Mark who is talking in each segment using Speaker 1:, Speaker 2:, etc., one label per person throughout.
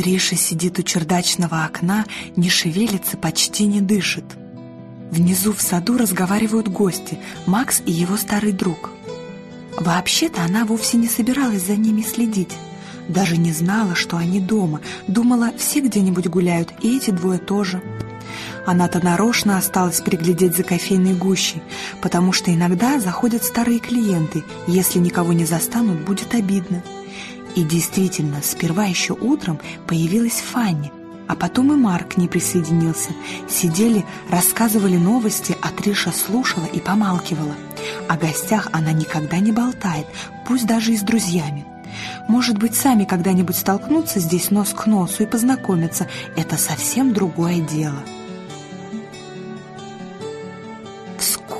Speaker 1: Триша сидит у чердачного окна, не шевелится, почти не дышит. Внизу в саду разговаривают гости, Макс и его старый друг. Вообще-то она вовсе не собиралась за ними следить. Даже не знала, что они дома. Думала, все где-нибудь гуляют, и эти двое тоже. Она-то нарочно осталась приглядеть за кофейной гущей, потому что иногда заходят старые клиенты, если никого не застанут, будет обидно. И действительно, сперва еще утром появилась Фанни, а потом и Марк не присоединился. Сидели, рассказывали новости, а Триша слушала и помалкивала. О гостях она никогда не болтает, пусть даже и с друзьями. Может быть, сами когда-нибудь столкнутся здесь нос к носу и познакомятся. Это совсем другое дело.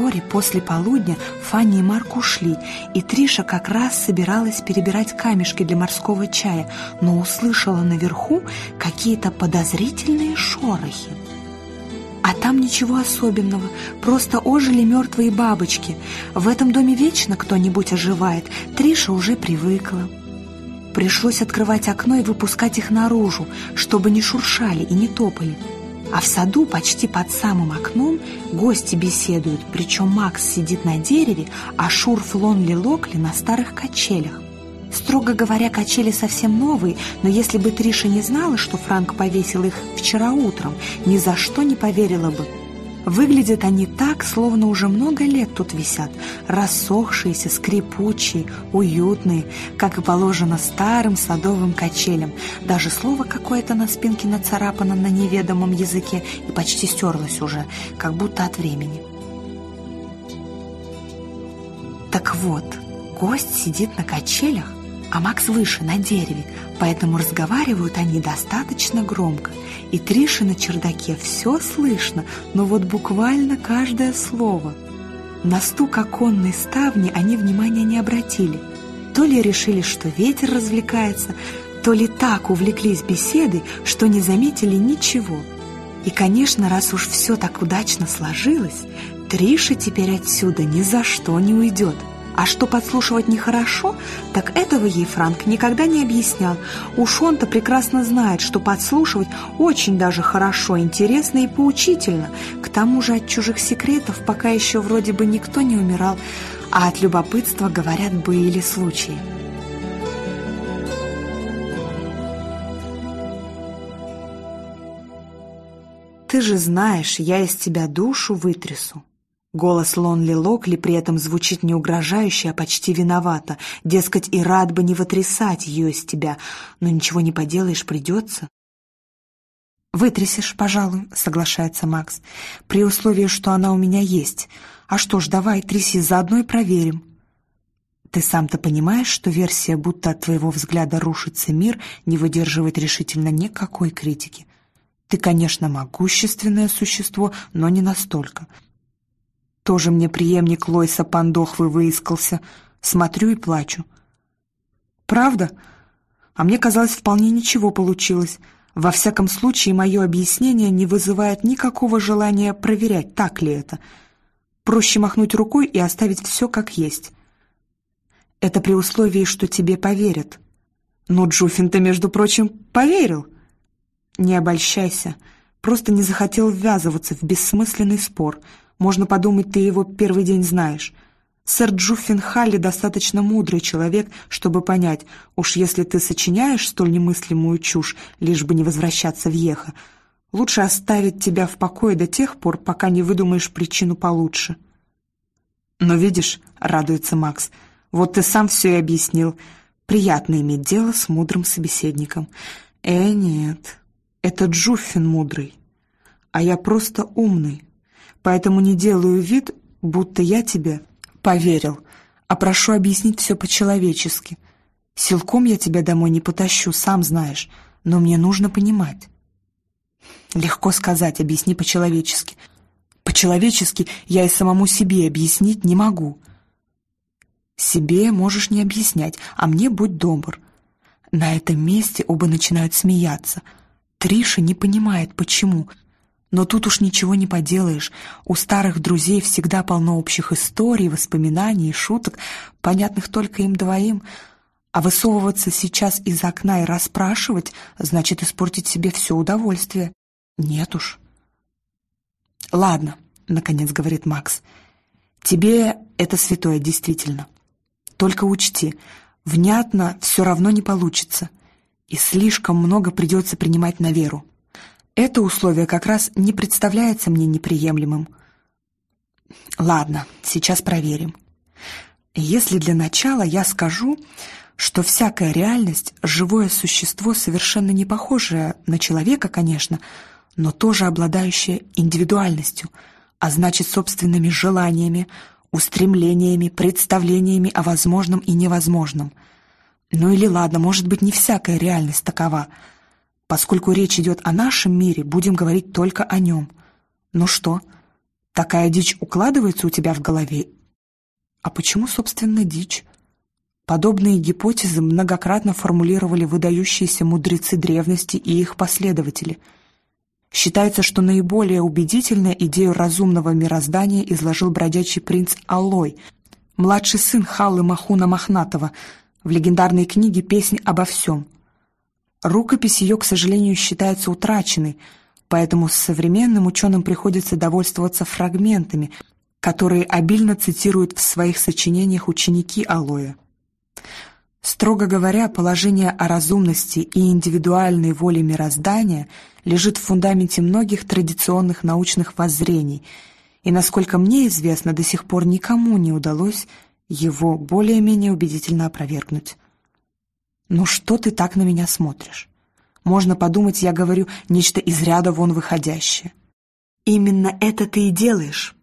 Speaker 1: Вскоре после полудня Фанни и Марк ушли, и Триша как раз собиралась перебирать камешки для морского чая, но услышала наверху какие-то подозрительные шорохи. А там ничего особенного, просто ожили мертвые бабочки. В этом доме вечно кто-нибудь оживает, Триша уже привыкла. Пришлось открывать окно и выпускать их наружу, чтобы не шуршали и не топали. А в саду почти под самым окном гости беседуют, причем Макс сидит на дереве, а Шурф Лонли Локли на старых качелях. Строго говоря, качели совсем новые, но если бы Триша не знала, что Франк повесил их вчера утром, ни за что не поверила бы. Выглядят они так, словно уже много лет тут висят, рассохшиеся, скрипучие, уютные, как и положено старым садовым качелям. Даже слово какое-то на спинке нацарапано на неведомом языке и почти стерлось уже, как будто от времени. Так вот, гость сидит на качелях, а Макс выше, на дереве, поэтому разговаривают они достаточно громко. И Трише на чердаке все слышно, но вот буквально каждое слово. На стук оконной ставни они внимания не обратили. То ли решили, что ветер развлекается, то ли так увлеклись беседой, что не заметили ничего. И, конечно, раз уж все так удачно сложилось, Триша теперь отсюда ни за что не уйдет – а что подслушивать нехорошо, так этого ей Франк никогда не объяснял. Уж он-то прекрасно знает, что подслушивать очень даже хорошо, интересно и поучительно. К тому же от чужих секретов пока еще вроде бы никто не умирал, а от любопытства, говорят, были случаи. «Ты же знаешь, я из тебя душу вытрясу», Голос Лонли Локли при этом звучит не угрожающе, а почти виновато. Дескать, и рад бы не вытрясать ее из тебя, но ничего не поделаешь, придется. «Вытрясешь, пожалуй», — соглашается Макс, «при условии, что она у меня есть. А что ж, давай, тряси, заодно и проверим». Ты сам-то понимаешь, что версия, будто от твоего взгляда рушится мир, не выдерживает решительно никакой критики. Ты, конечно, могущественное существо, но не настолько — тоже мне преемник Лойса Пандохвы выискался. Смотрю и плачу. Правда? А мне казалось, вполне ничего получилось. Во всяком случае, мое объяснение не вызывает никакого желания проверять, так ли это. Проще махнуть рукой и оставить все как есть. Это при условии, что тебе поверят. Но Джуффин-то, между прочим, поверил. Не обольщайся. Просто не захотел ввязываться в бессмысленный спор — можно подумать, ты его первый день знаешь. Сэр Джуффин Халли достаточно мудрый человек, чтобы понять, уж если ты сочиняешь столь немыслимую чушь, лишь бы не возвращаться в Ехо, лучше оставить тебя в покое до тех пор, пока не выдумаешь причину получше. Но видишь, радуется Макс, вот ты сам все и объяснил. Приятно иметь дело с мудрым собеседником. Э, нет, это Джуффин мудрый, а я просто умный поэтому не делаю вид, будто я тебе поверил, а прошу объяснить все по-человечески. Силком я тебя домой не потащу, сам знаешь, но мне нужно понимать. Легко сказать, объясни по-человечески. По-человечески я и самому себе объяснить не могу. Себе можешь не объяснять, а мне будь добр. На этом месте оба начинают смеяться. Триша не понимает, почему, но тут уж ничего не поделаешь. У старых друзей всегда полно общих историй, воспоминаний и шуток, понятных только им двоим. А высовываться сейчас из окна и расспрашивать значит испортить себе все удовольствие. Нет уж. «Ладно», — наконец говорит Макс, — «тебе это святое действительно. Только учти, внятно все равно не получится, и слишком много придется принимать на веру. Это условие как раз не представляется мне неприемлемым. Ладно, сейчас проверим. Если для начала я скажу, что всякая реальность — живое существо, совершенно не похожее на человека, конечно, но тоже обладающее индивидуальностью, а значит, собственными желаниями, устремлениями, представлениями о возможном и невозможном. Ну или ладно, может быть, не всякая реальность такова. Поскольку речь идет о нашем мире, будем говорить только о нем. Ну что, такая дичь укладывается у тебя в голове? А почему, собственно, дичь? Подобные гипотезы многократно формулировали выдающиеся мудрецы древности и их последователи. Считается, что наиболее убедительно идею разумного мироздания изложил бродячий принц Алой, младший сын Халлы Махуна Мохнатова, в легендарной книге «Песнь обо всем». Рукопись ее, к сожалению, считается утраченной, поэтому современным ученым приходится довольствоваться фрагментами, которые обильно цитируют в своих сочинениях ученики Алоя. Строго говоря, положение о разумности и индивидуальной воле мироздания лежит в фундаменте многих традиционных научных воззрений, и, насколько мне известно, до сих пор никому не удалось его более-менее убедительно опровергнуть. «Ну что ты так на меня смотришь? Можно подумать, я говорю нечто из ряда вон выходящее». «Именно это ты и делаешь.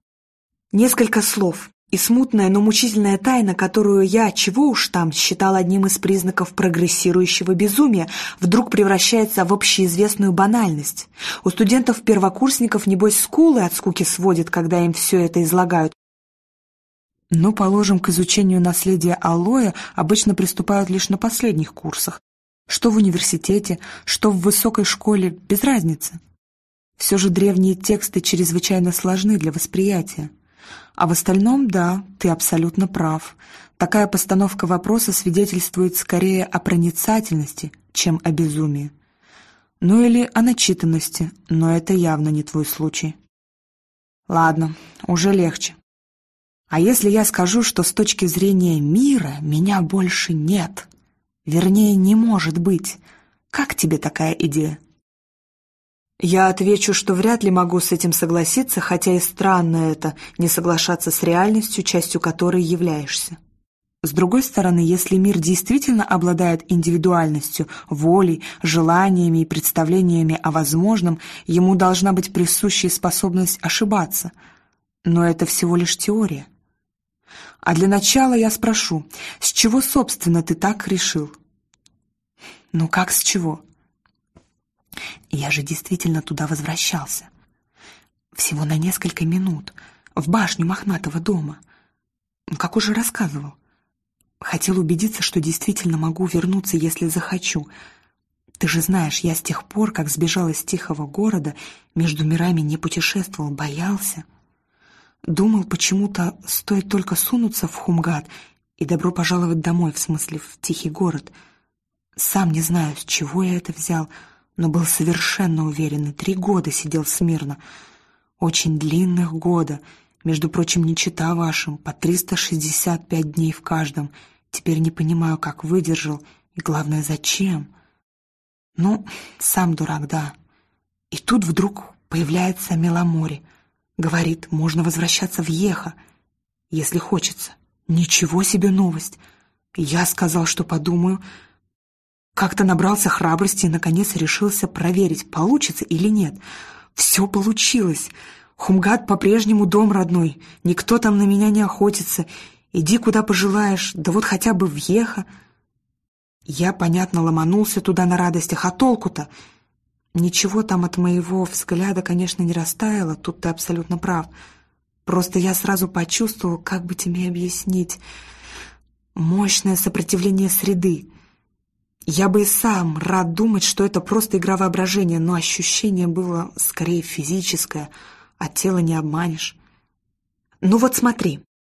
Speaker 1: Несколько слов, и смутная, но мучительная тайна, которую я, чего уж там, считал одним из признаков прогрессирующего безумия, вдруг превращается в общеизвестную банальность. У студентов-первокурсников, небось, скулы от скуки сводят, когда им все это излагают. Но, положим, к изучению наследия алоэ обычно приступают лишь на последних курсах. Что в университете, что в высокой школе, без разницы. Все же древние тексты чрезвычайно сложны для восприятия. А в остальном, да, ты абсолютно прав. Такая постановка вопроса свидетельствует скорее о проницательности, чем о безумии. Ну или о начитанности, но это явно не твой случай. Ладно, уже легче. А если я скажу, что с точки зрения мира меня больше нет? Вернее, не может быть. Как тебе такая идея? Я отвечу, что вряд ли могу с этим согласиться, хотя и странно это, не соглашаться с реальностью, частью которой являешься. С другой стороны, если мир действительно обладает индивидуальностью, волей, желаниями и представлениями о возможном, ему должна быть присущая способность ошибаться. Но это всего лишь теория. А для начала я спрошу, с чего, собственно, ты так решил? Ну как с чего? Я же действительно туда возвращался. Всего на несколько минут, в башню мохнатого дома. Как уже рассказывал. Хотел убедиться, что действительно могу вернуться, если захочу. Ты же знаешь, я с тех пор, как сбежал из тихого города, между мирами не путешествовал, боялся. Думал, почему-то стоит только сунуться в Хумгат и добро пожаловать домой, в смысле в тихий город. Сам не знаю, с чего я это взял, — но был совершенно уверен и три года сидел смирно. Очень длинных года, между прочим, не чита вашим, по 365 дней в каждом. Теперь не понимаю, как выдержал, и главное, зачем. Ну, сам дурак, да. И тут вдруг появляется Меломори. Говорит, можно возвращаться в Еха, если хочется. Ничего себе новость. Я сказал, что подумаю, как-то набрался храбрости и, наконец, решился проверить, получится или нет. Все получилось. Хумгат по-прежнему дом родной. Никто там на меня не охотится. Иди, куда пожелаешь, да вот хотя бы въеха. Я, понятно, ломанулся туда на радостях, а толку-то? Ничего там от моего взгляда, конечно, не растаяло, тут ты абсолютно прав. Просто я сразу почувствовал, как бы тебе объяснить, мощное сопротивление среды. Я бы и сам рад думать, что это просто игра воображения, но ощущение было скорее физическое, а тело не обманешь. Ну вот смотри,